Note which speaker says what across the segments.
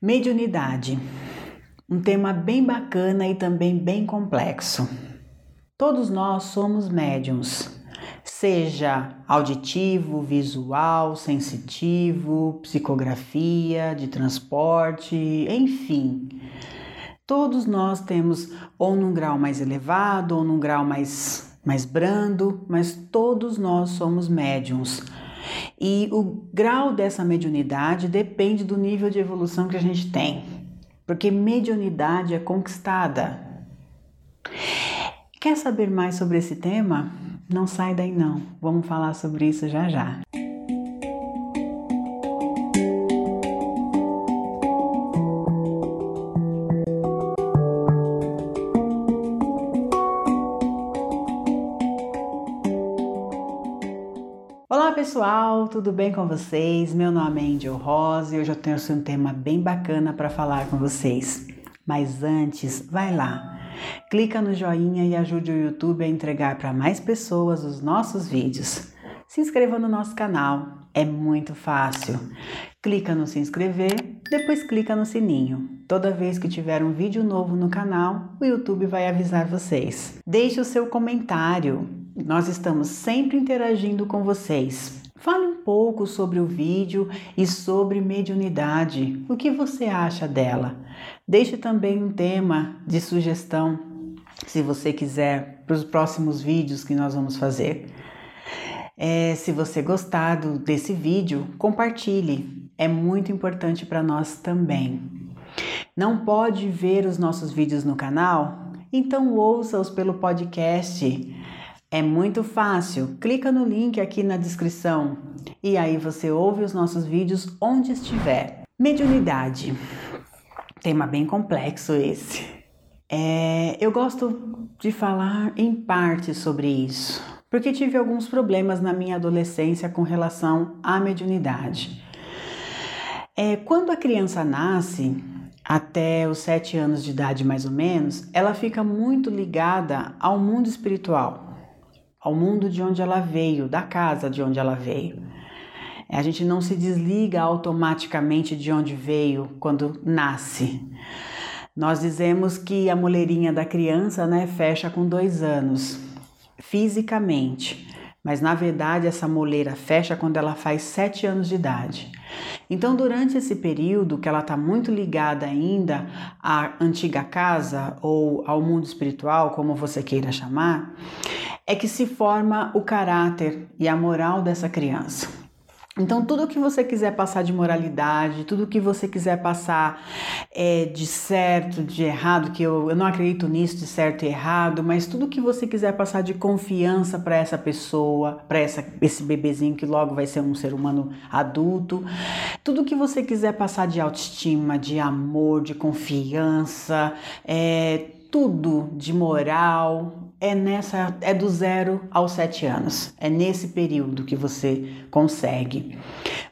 Speaker 1: Mediunidade. Um tema bem bacana e também bem complexo. Todos nós somos médiums, seja auditivo, visual, sensitivo, psicografia, de transporte, enfim. Todos nós temos ou num grau mais elevado ou num grau mais, mais brando, mas todos nós somos médiums e o grau dessa mediunidade depende do nível de evolução que a gente tem, porque mediunidade é conquistada. Quer saber mais sobre esse tema? Não sai daí não. Vamos falar sobre isso já já. Pessoal, tudo bem com vocês? Meu nome é Angel Rosa e hoje eu tenho um tema bem bacana para falar com vocês. Mas antes, vai lá, clica no joinha e ajude o YouTube a entregar para mais pessoas os nossos vídeos. Se inscreva no nosso canal, é muito fácil. Clica no se inscrever, depois clica no sininho. Toda vez que tiver um vídeo novo no canal, o YouTube vai avisar vocês. Deixe o seu comentário nós estamos sempre interagindo com vocês. Fale um pouco sobre o vídeo e sobre mediunidade. O que você acha dela? Deixe também um tema de sugestão, se você quiser, para os próximos vídeos que nós vamos fazer. É, se você gostar do, desse vídeo, compartilhe. É muito importante para nós também. Não pode ver os nossos vídeos no canal? Então ouça-os pelo podcast é muito fácil, clica no link aqui na descrição e aí você ouve os nossos vídeos onde estiver. Mediunidade, tema bem complexo esse. É, eu gosto de falar em parte sobre isso, porque tive alguns problemas na minha adolescência com relação à mediunidade. É, quando a criança nasce, até os sete anos de idade mais ou menos, ela fica muito ligada ao mundo espiritual ao mundo de onde ela veio, da casa de onde ela veio. A gente não se desliga automaticamente de onde veio quando nasce. Nós dizemos que a moleirinha da criança né, fecha com dois anos, fisicamente, mas na verdade essa moleira fecha quando ela faz sete anos de idade. Então, durante esse período que ela está muito ligada ainda à antiga casa ou ao mundo espiritual, como você queira chamar, é que se forma o caráter e a moral dessa criança. Então, tudo que você quiser passar de moralidade, tudo que você quiser passar é, de certo, de errado, que eu, eu não acredito nisso, de certo e errado, mas tudo que você quiser passar de confiança para essa pessoa, para esse bebezinho que logo vai ser um ser humano adulto, tudo que você quiser passar de autoestima, de amor, de confiança, é, tudo de moral, é nessa é do zero aos sete anos. É nesse período que você consegue.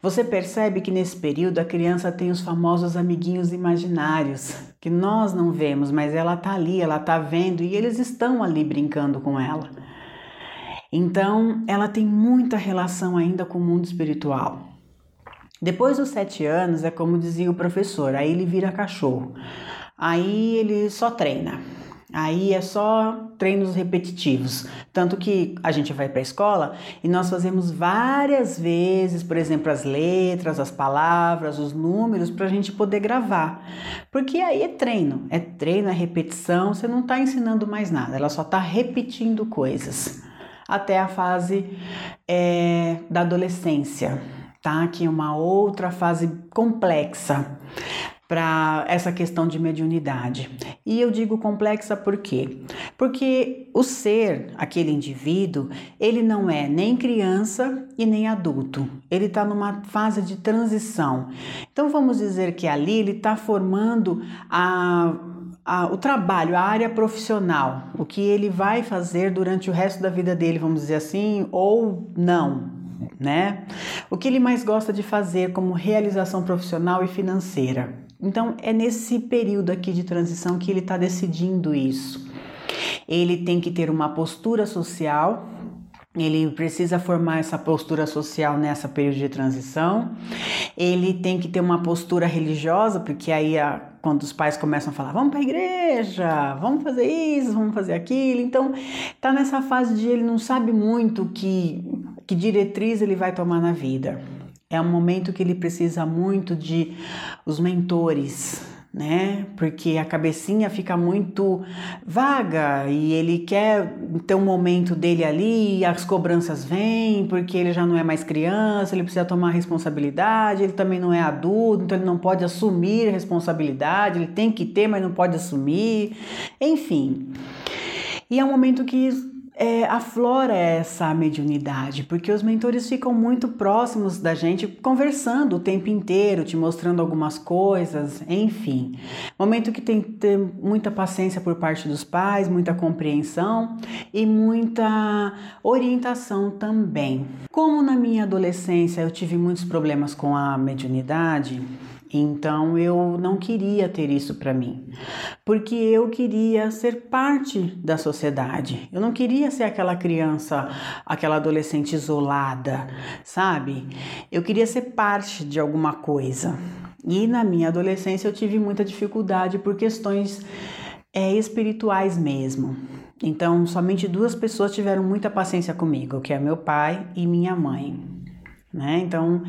Speaker 1: Você percebe que nesse período a criança tem os famosos amiguinhos imaginários que nós não vemos, mas ela tá ali, ela tá vendo e eles estão ali brincando com ela. Então, ela tem muita relação ainda com o mundo espiritual. Depois dos sete anos, é como dizia o professor, aí ele vira cachorro. Aí ele só treina. Aí é só treinos repetitivos. Tanto que a gente vai para a escola e nós fazemos várias vezes, por exemplo, as letras, as palavras, os números, para a gente poder gravar. Porque aí é treino, é treino, é repetição, você não está ensinando mais nada, ela só está repetindo coisas. Até a fase é, da adolescência, tá? Que é uma outra fase complexa para essa questão de mediunidade. E eu digo complexa por quê? Porque o ser, aquele indivíduo, ele não é nem criança e nem adulto. Ele está numa fase de transição. Então vamos dizer que ali ele está formando a, o trabalho, a área profissional, o que ele vai fazer durante o resto da vida dele, vamos dizer assim, ou não, né? O que ele mais gosta de fazer como realização profissional e financeira. Então é nesse período aqui de transição que ele está decidindo isso. Ele tem que ter uma postura social, ele precisa formar essa postura social nessa período de transição. Ele tem que ter uma postura religiosa, porque aí a, quando os pais começam a falar, vamos para a igreja, vamos fazer isso, vamos fazer aquilo. Então, tá nessa fase de ele não sabe muito que que diretriz ele vai tomar na vida. É um momento que ele precisa muito de os mentores, né? Porque a cabecinha fica muito vaga e ele quer ter um momento dele ali, as cobranças vêm, porque ele já não é mais criança, ele precisa tomar responsabilidade, ele também não é adulto, então ele não pode assumir responsabilidade, ele tem que ter, mas não pode assumir, enfim. E é um momento que é, aflora essa mediunidade, porque os mentores ficam muito próximos da gente, conversando o tempo inteiro, te mostrando algumas coisas, enfim. Momento que tem que ter muita paciência por parte dos pais, muita compreensão e muita orientação também. Como na minha adolescência eu tive muitos problemas com a mediunidade, então eu não queria ter isso para mim, porque eu queria ser parte da sociedade. Eu não queria ser aquela criança, aquela adolescente isolada, sabe? Eu queria ser parte de alguma coisa. E na minha adolescência eu tive muita dificuldade por questões é, espirituais mesmo. Então, somente duas pessoas tiveram muita paciência comigo, que é meu pai e minha mãe. Né? Então,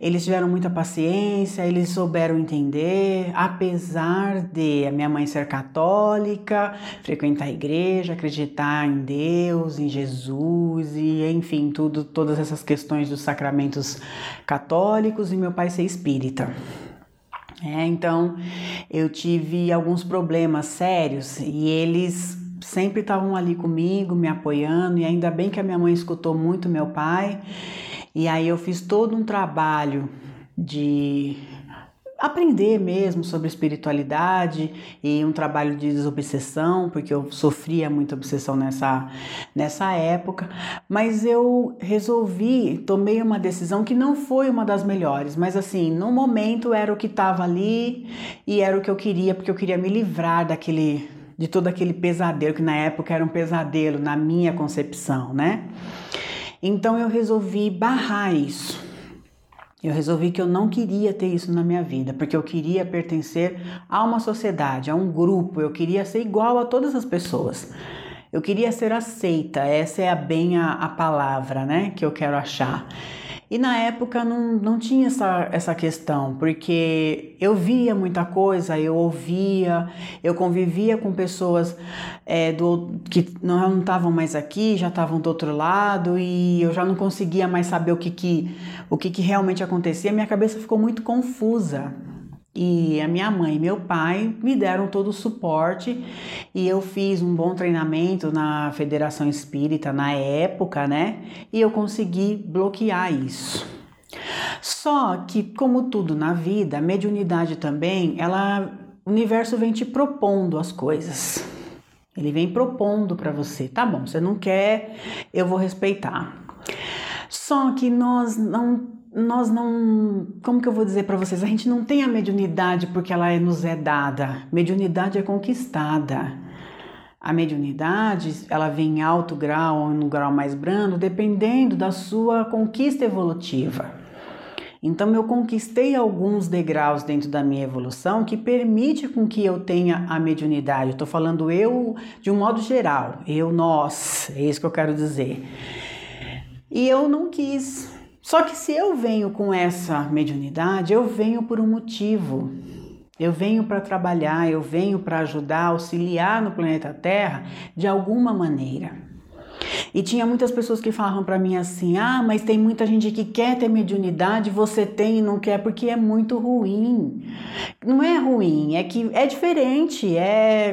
Speaker 1: eles tiveram muita paciência, eles souberam entender, apesar de a minha mãe ser católica, frequentar a igreja, acreditar em Deus, em Jesus e enfim, tudo, todas essas questões dos sacramentos católicos e meu pai ser espírita. É, então, eu tive alguns problemas sérios e eles sempre estavam ali comigo, me apoiando, e ainda bem que a minha mãe escutou muito meu pai e aí eu fiz todo um trabalho de aprender mesmo sobre espiritualidade e um trabalho de desobsessão, porque eu sofria muita obsessão nessa, nessa época, mas eu resolvi, tomei uma decisão que não foi uma das melhores, mas assim, no momento era o que estava ali e era o que eu queria, porque eu queria me livrar daquele de todo aquele pesadelo que na época era um pesadelo na minha concepção, né? Então eu resolvi barrar isso. Eu resolvi que eu não queria ter isso na minha vida, porque eu queria pertencer a uma sociedade, a um grupo, eu queria ser igual a todas as pessoas. Eu queria ser aceita, essa é a bem a, a palavra, né, que eu quero achar. E na época não, não tinha essa, essa questão, porque eu via muita coisa, eu ouvia, eu convivia com pessoas é, do, que não estavam mais aqui, já estavam do outro lado, e eu já não conseguia mais saber o que, que, o que, que realmente acontecia, minha cabeça ficou muito confusa. E a minha mãe e meu pai me deram todo o suporte e eu fiz um bom treinamento na Federação Espírita na época, né? E eu consegui bloquear isso. Só que, como tudo na vida, a mediunidade também, ela, o universo vem te propondo as coisas. Ele vem propondo para você, tá bom? Você não quer, eu vou respeitar. Só que nós não nós não, como que eu vou dizer para vocês, a gente não tem a mediunidade porque ela nos é dada. Mediunidade é conquistada. A mediunidade, ela vem em alto grau ou um grau mais brando, dependendo da sua conquista evolutiva. Então eu conquistei alguns degraus dentro da minha evolução que permite com que eu tenha a mediunidade. Estou falando eu de um modo geral, eu, nós, é isso que eu quero dizer. E eu não quis só que se eu venho com essa mediunidade, eu venho por um motivo. Eu venho para trabalhar, eu venho para ajudar, auxiliar no planeta Terra de alguma maneira. E tinha muitas pessoas que falavam para mim assim: ah, mas tem muita gente que quer ter mediunidade, você tem e não quer porque é muito ruim. Não é ruim, é que é diferente. É.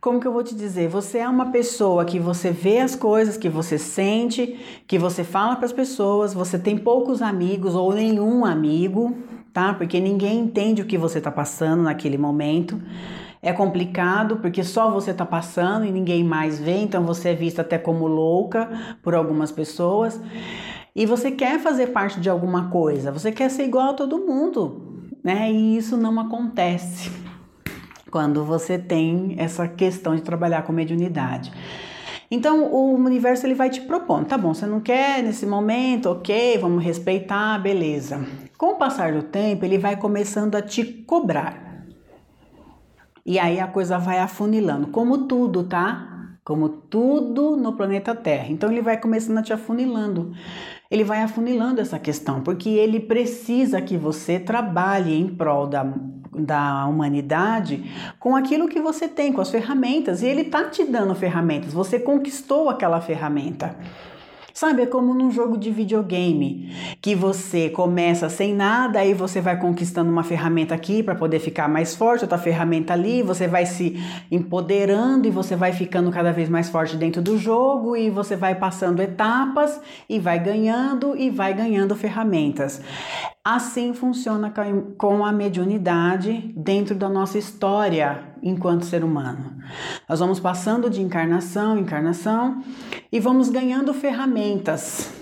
Speaker 1: Como que eu vou te dizer? Você é uma pessoa que você vê as coisas, que você sente, que você fala para as pessoas, você tem poucos amigos ou nenhum amigo, tá? Porque ninguém entende o que você está passando naquele momento. É complicado porque só você está passando e ninguém mais vê, então você é vista até como louca por algumas pessoas. E você quer fazer parte de alguma coisa, você quer ser igual a todo mundo, né? E isso não acontece quando você tem essa questão de trabalhar com mediunidade. Então o universo ele vai te propondo, tá bom, você não quer nesse momento, ok, vamos respeitar, beleza. Com o passar do tempo, ele vai começando a te cobrar. E aí a coisa vai afunilando, como tudo, tá? Como tudo no planeta Terra. Então ele vai começando a te afunilando. Ele vai afunilando essa questão, porque ele precisa que você trabalhe em prol da da humanidade com aquilo que você tem, com as ferramentas, e ele tá te dando ferramentas, você conquistou aquela ferramenta. Sabe, é como num jogo de videogame, que você começa sem nada, aí você vai conquistando uma ferramenta aqui para poder ficar mais forte, outra ferramenta ali, você vai se empoderando e você vai ficando cada vez mais forte dentro do jogo e você vai passando etapas e vai ganhando e vai ganhando ferramentas. Assim funciona com a mediunidade dentro da nossa história enquanto ser humano. Nós vamos passando de encarnação em encarnação e vamos ganhando ferramentas.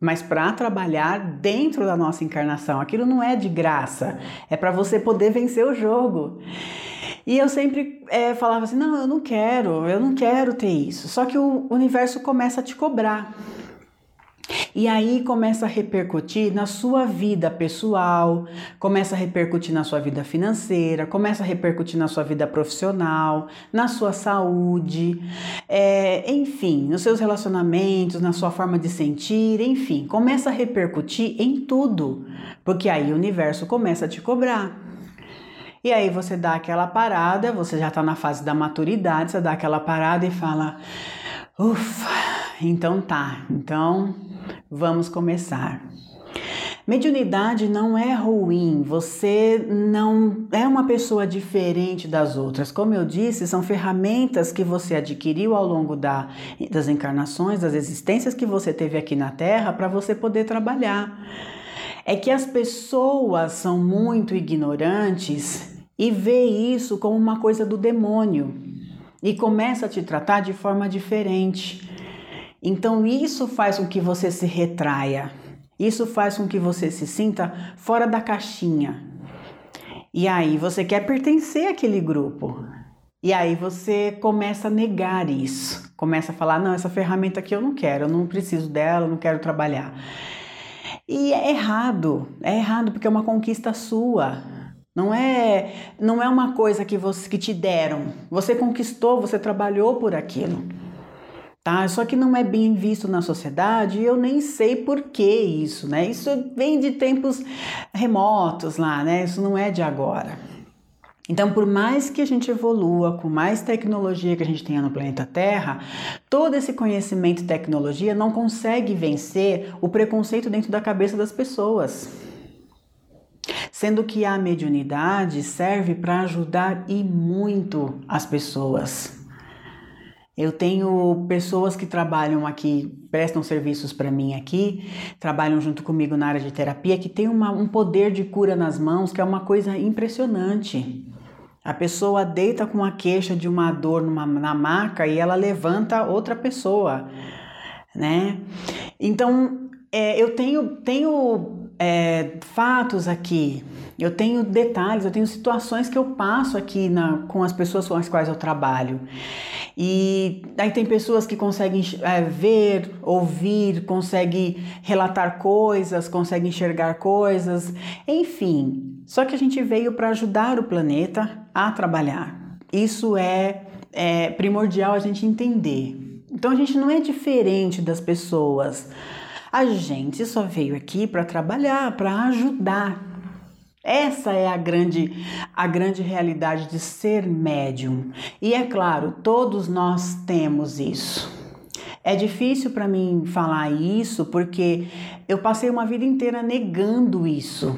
Speaker 1: Mas para trabalhar dentro da nossa encarnação, aquilo não é de graça, é para você poder vencer o jogo. E eu sempre é, falava assim: não, eu não quero, eu não quero ter isso. Só que o universo começa a te cobrar. E aí começa a repercutir na sua vida pessoal, começa a repercutir na sua vida financeira, começa a repercutir na sua vida profissional, na sua saúde, é, enfim, nos seus relacionamentos, na sua forma de sentir, enfim, começa a repercutir em tudo, porque aí o universo começa a te cobrar. E aí você dá aquela parada, você já está na fase da maturidade, você dá aquela parada e fala: ufa, então tá, então Vamos começar. Mediunidade não é ruim, você não é uma pessoa diferente das outras. Como eu disse, são ferramentas que você adquiriu ao longo da, das encarnações, das existências que você teve aqui na Terra para você poder trabalhar. É que as pessoas são muito ignorantes e vê isso como uma coisa do demônio e começa a te tratar de forma diferente. Então isso faz com que você se retraia. Isso faz com que você se sinta fora da caixinha. E aí você quer pertencer àquele grupo. E aí você começa a negar isso. Começa a falar: "Não, essa ferramenta aqui eu não quero, eu não preciso dela, eu não quero trabalhar". E é errado. É errado porque é uma conquista sua. Não é, não é uma coisa que você que te deram. Você conquistou, você trabalhou por aquilo tá? Só que não é bem visto na sociedade e eu nem sei por que isso, né? Isso vem de tempos remotos lá, né? Isso não é de agora. Então, por mais que a gente evolua, com mais tecnologia que a gente tenha no planeta Terra, todo esse conhecimento e tecnologia não consegue vencer o preconceito dentro da cabeça das pessoas. Sendo que a mediunidade serve para ajudar e muito as pessoas. Eu tenho pessoas que trabalham aqui, prestam serviços para mim aqui, trabalham junto comigo na área de terapia, que tem uma, um poder de cura nas mãos que é uma coisa impressionante. A pessoa deita com a queixa de uma dor numa, na maca e ela levanta outra pessoa, né? Então, é, eu tenho, tenho é, fatos aqui, eu tenho detalhes, eu tenho situações que eu passo aqui na, com as pessoas com as quais eu trabalho. E aí tem pessoas que conseguem é, ver, ouvir, conseguem relatar coisas, conseguem enxergar coisas, enfim. Só que a gente veio para ajudar o planeta a trabalhar. Isso é, é primordial a gente entender. Então a gente não é diferente das pessoas. A gente só veio aqui para trabalhar, para ajudar. Essa é a grande, a grande realidade de ser médium. E é claro, todos nós temos isso. É difícil para mim falar isso porque eu passei uma vida inteira negando isso.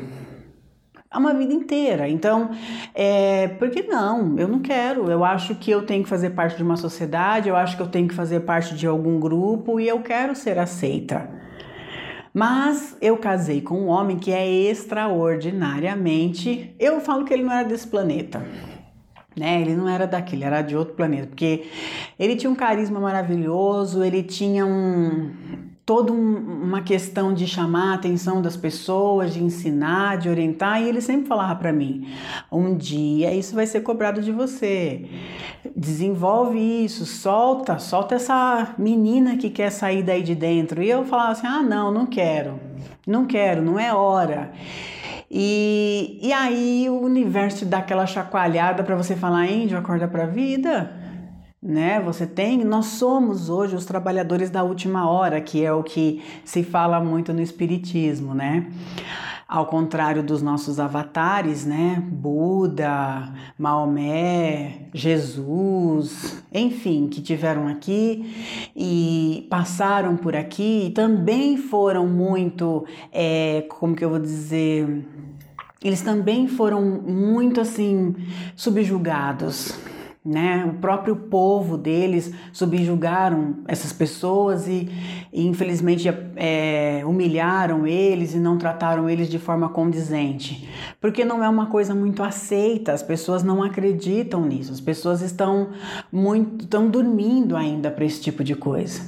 Speaker 1: Uma vida inteira. Então, é, por que não? Eu não quero. Eu acho que eu tenho que fazer parte de uma sociedade, eu acho que eu tenho que fazer parte de algum grupo e eu quero ser aceita. Mas eu casei com um homem que é extraordinariamente. Eu falo que ele não era desse planeta. Né? Ele não era daquele, era de outro planeta, porque ele tinha um carisma maravilhoso, ele tinha um toda um, uma questão de chamar a atenção das pessoas, de ensinar, de orientar, e ele sempre falava para mim: um dia isso vai ser cobrado de você. Desenvolve isso, solta, solta essa menina que quer sair daí de dentro. E eu falava assim: ah, não, não quero, não quero, não é hora. E, e aí o universo dá aquela chacoalhada para você falar, índio, acorda para a vida né? Você tem, nós somos hoje os trabalhadores da última hora, que é o que se fala muito no espiritismo, né? Ao contrário dos nossos avatares, né? Buda, Maomé, Jesus, enfim, que tiveram aqui e passaram por aqui e também foram muito, é, como que eu vou dizer, eles também foram muito assim subjugados né? O próprio povo deles subjugaram essas pessoas e, e infelizmente é, humilharam eles e não trataram eles de forma condizente, porque não é uma coisa muito aceita. As pessoas não acreditam nisso. As pessoas estão muito estão dormindo ainda para esse tipo de coisa.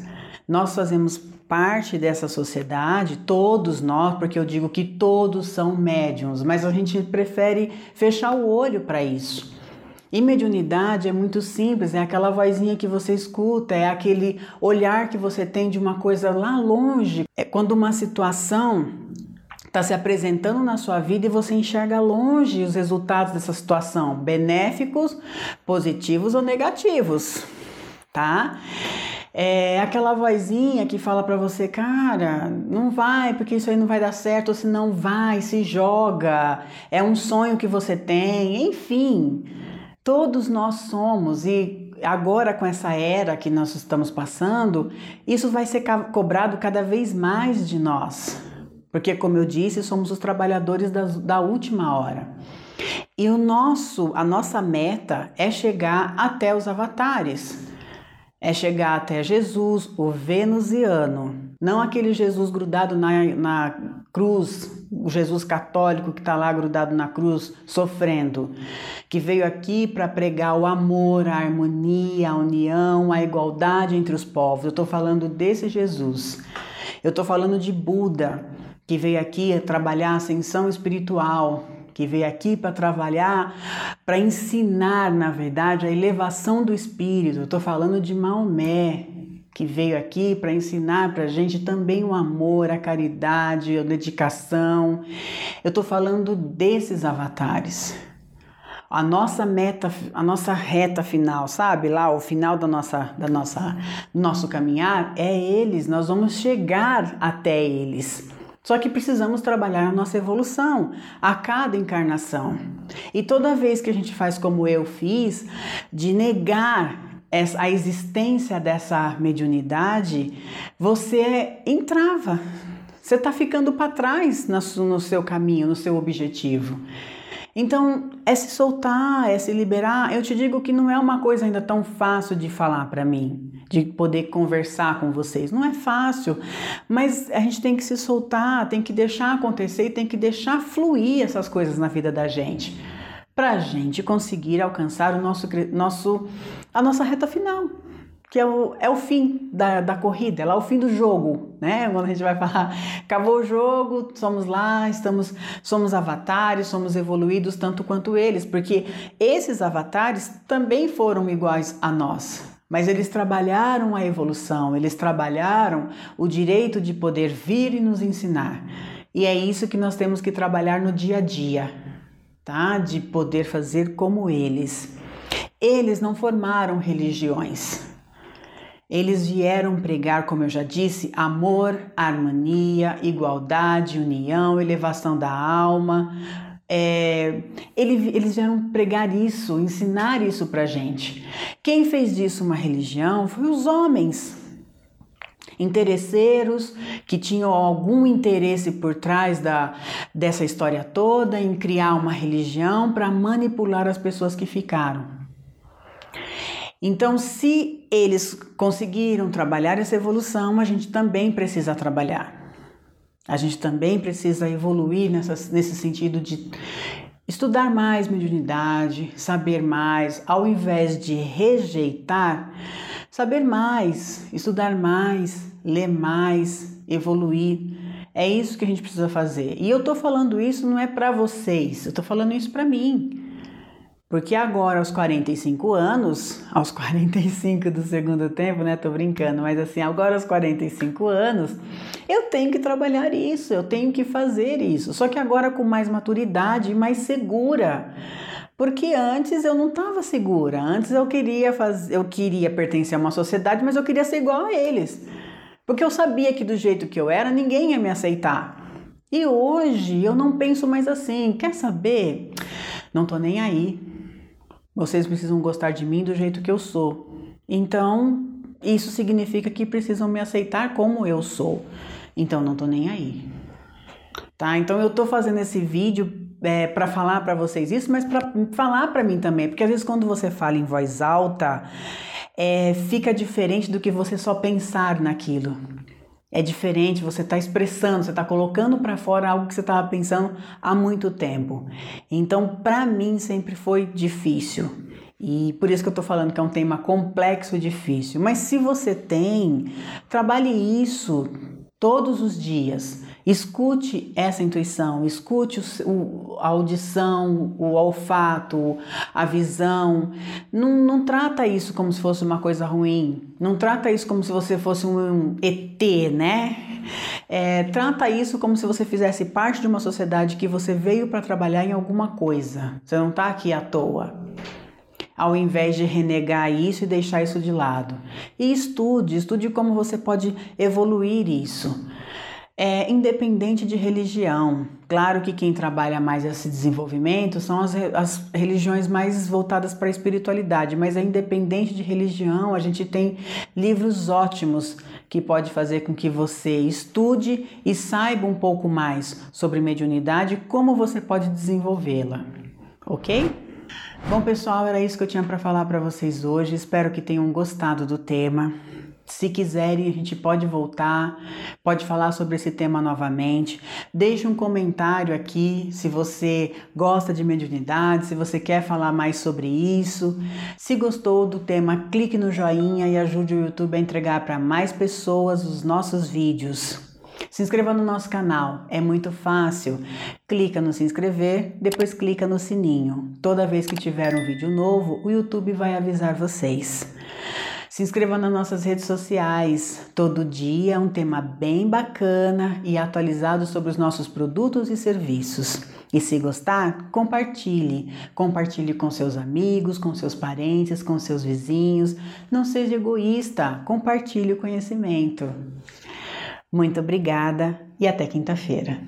Speaker 1: Nós fazemos parte dessa sociedade, todos nós, porque eu digo que todos são médiums, mas a gente prefere fechar o olho para isso. E mediunidade é muito simples, é aquela vozinha que você escuta, é aquele olhar que você tem de uma coisa lá longe. É quando uma situação está se apresentando na sua vida e você enxerga longe os resultados dessa situação, benéficos, positivos ou negativos, tá? É aquela vozinha que fala para você, cara, não vai, porque isso aí não vai dar certo, ou se não vai, se joga, é um sonho que você tem, enfim. Todos nós somos e agora com essa era que nós estamos passando, isso vai ser cobrado cada vez mais de nós. Porque, como eu disse, somos os trabalhadores da, da última hora. E o nosso, a nossa meta é chegar até os avatares é chegar até Jesus, o venusiano, não aquele Jesus grudado na, na cruz, o Jesus católico que está lá grudado na cruz sofrendo, que veio aqui para pregar o amor, a harmonia, a união, a igualdade entre os povos. Eu estou falando desse Jesus. Eu estou falando de Buda, que veio aqui trabalhar a ascensão espiritual, que veio aqui para trabalhar, para ensinar, na verdade, a elevação do espírito. Eu estou falando de Maomé, que veio aqui para ensinar para a gente também o amor, a caridade, a dedicação. Eu estou falando desses avatares. A nossa meta, a nossa reta final, sabe? Lá, o final da nossa, da nossa, nosso caminhar é eles. Nós vamos chegar até eles. Só que precisamos trabalhar a nossa evolução a cada encarnação. E toda vez que a gente faz como eu fiz, de negar a existência dessa mediunidade, você entrava. Você está ficando para trás no seu caminho, no seu objetivo. Então, é se soltar, é se liberar. Eu te digo que não é uma coisa ainda tão fácil de falar para mim, de poder conversar com vocês. Não é fácil, mas a gente tem que se soltar, tem que deixar acontecer e tem que deixar fluir essas coisas na vida da gente, para a gente conseguir alcançar o nosso, nosso, a nossa reta final que é o, é o fim da, da corrida, é lá o fim do jogo, né? Quando a gente vai falar, acabou o jogo, somos lá, estamos, somos avatares, somos evoluídos tanto quanto eles, porque esses avatares também foram iguais a nós. Mas eles trabalharam a evolução, eles trabalharam o direito de poder vir e nos ensinar. E é isso que nós temos que trabalhar no dia a dia, tá? De poder fazer como eles. Eles não formaram religiões. Eles vieram pregar, como eu já disse, amor, harmonia, igualdade, união, elevação da alma. É, eles vieram pregar isso, ensinar isso para gente. Quem fez disso uma religião foi os homens, interesseiros que tinham algum interesse por trás da, dessa história toda em criar uma religião para manipular as pessoas que ficaram. Então, se eles conseguiram trabalhar essa evolução, a gente também precisa trabalhar. A gente também precisa evoluir nessa, nesse sentido de estudar mais mediunidade, saber mais, ao invés de rejeitar, saber mais, estudar mais, ler mais, evoluir. É isso que a gente precisa fazer. E eu tô falando isso não é para vocês, eu tô falando isso para mim. Porque agora, aos 45 anos, aos 45 do segundo tempo, né? Tô brincando, mas assim, agora aos 45 anos, eu tenho que trabalhar isso, eu tenho que fazer isso. Só que agora com mais maturidade e mais segura. Porque antes eu não estava segura. Antes eu queria fazer, eu queria pertencer a uma sociedade, mas eu queria ser igual a eles. Porque eu sabia que do jeito que eu era, ninguém ia me aceitar. E hoje eu não penso mais assim. Quer saber? Não tô nem aí. Vocês precisam gostar de mim do jeito que eu sou. Então, isso significa que precisam me aceitar como eu sou. Então, não tô nem aí. Tá? Então, eu tô fazendo esse vídeo é, para falar para vocês isso, mas para falar para mim também, porque às vezes quando você fala em voz alta, é, fica diferente do que você só pensar naquilo. É diferente, você está expressando, você está colocando para fora algo que você estava pensando há muito tempo. Então, para mim, sempre foi difícil. E por isso que eu estou falando que é um tema complexo e difícil. Mas se você tem, trabalhe isso todos os dias. Escute essa intuição, escute o, a audição, o olfato, a visão. Não, não trata isso como se fosse uma coisa ruim. Não trata isso como se você fosse um ET, né? É, trata isso como se você fizesse parte de uma sociedade que você veio para trabalhar em alguma coisa. Você não está aqui à toa ao invés de renegar isso e deixar isso de lado. E estude, estude como você pode evoluir isso é independente de religião. Claro que quem trabalha mais esse desenvolvimento são as, as religiões mais voltadas para a espiritualidade, mas é independente de religião, a gente tem livros ótimos que pode fazer com que você estude e saiba um pouco mais sobre mediunidade como você pode desenvolvê-la. OK? Bom, pessoal, era isso que eu tinha para falar para vocês hoje. Espero que tenham gostado do tema. Se quiserem, a gente pode voltar, pode falar sobre esse tema novamente. Deixe um comentário aqui se você gosta de mediunidade, se você quer falar mais sobre isso. Se gostou do tema, clique no joinha e ajude o YouTube a entregar para mais pessoas os nossos vídeos. Se inscreva no nosso canal, é muito fácil. Clica no se inscrever, depois clica no sininho. Toda vez que tiver um vídeo novo, o YouTube vai avisar vocês. Se inscreva nas nossas redes sociais. Todo dia um tema bem bacana e atualizado sobre os nossos produtos e serviços. E se gostar, compartilhe. Compartilhe com seus amigos, com seus parentes, com seus vizinhos. Não seja egoísta, compartilhe o conhecimento. Muito obrigada e até quinta-feira.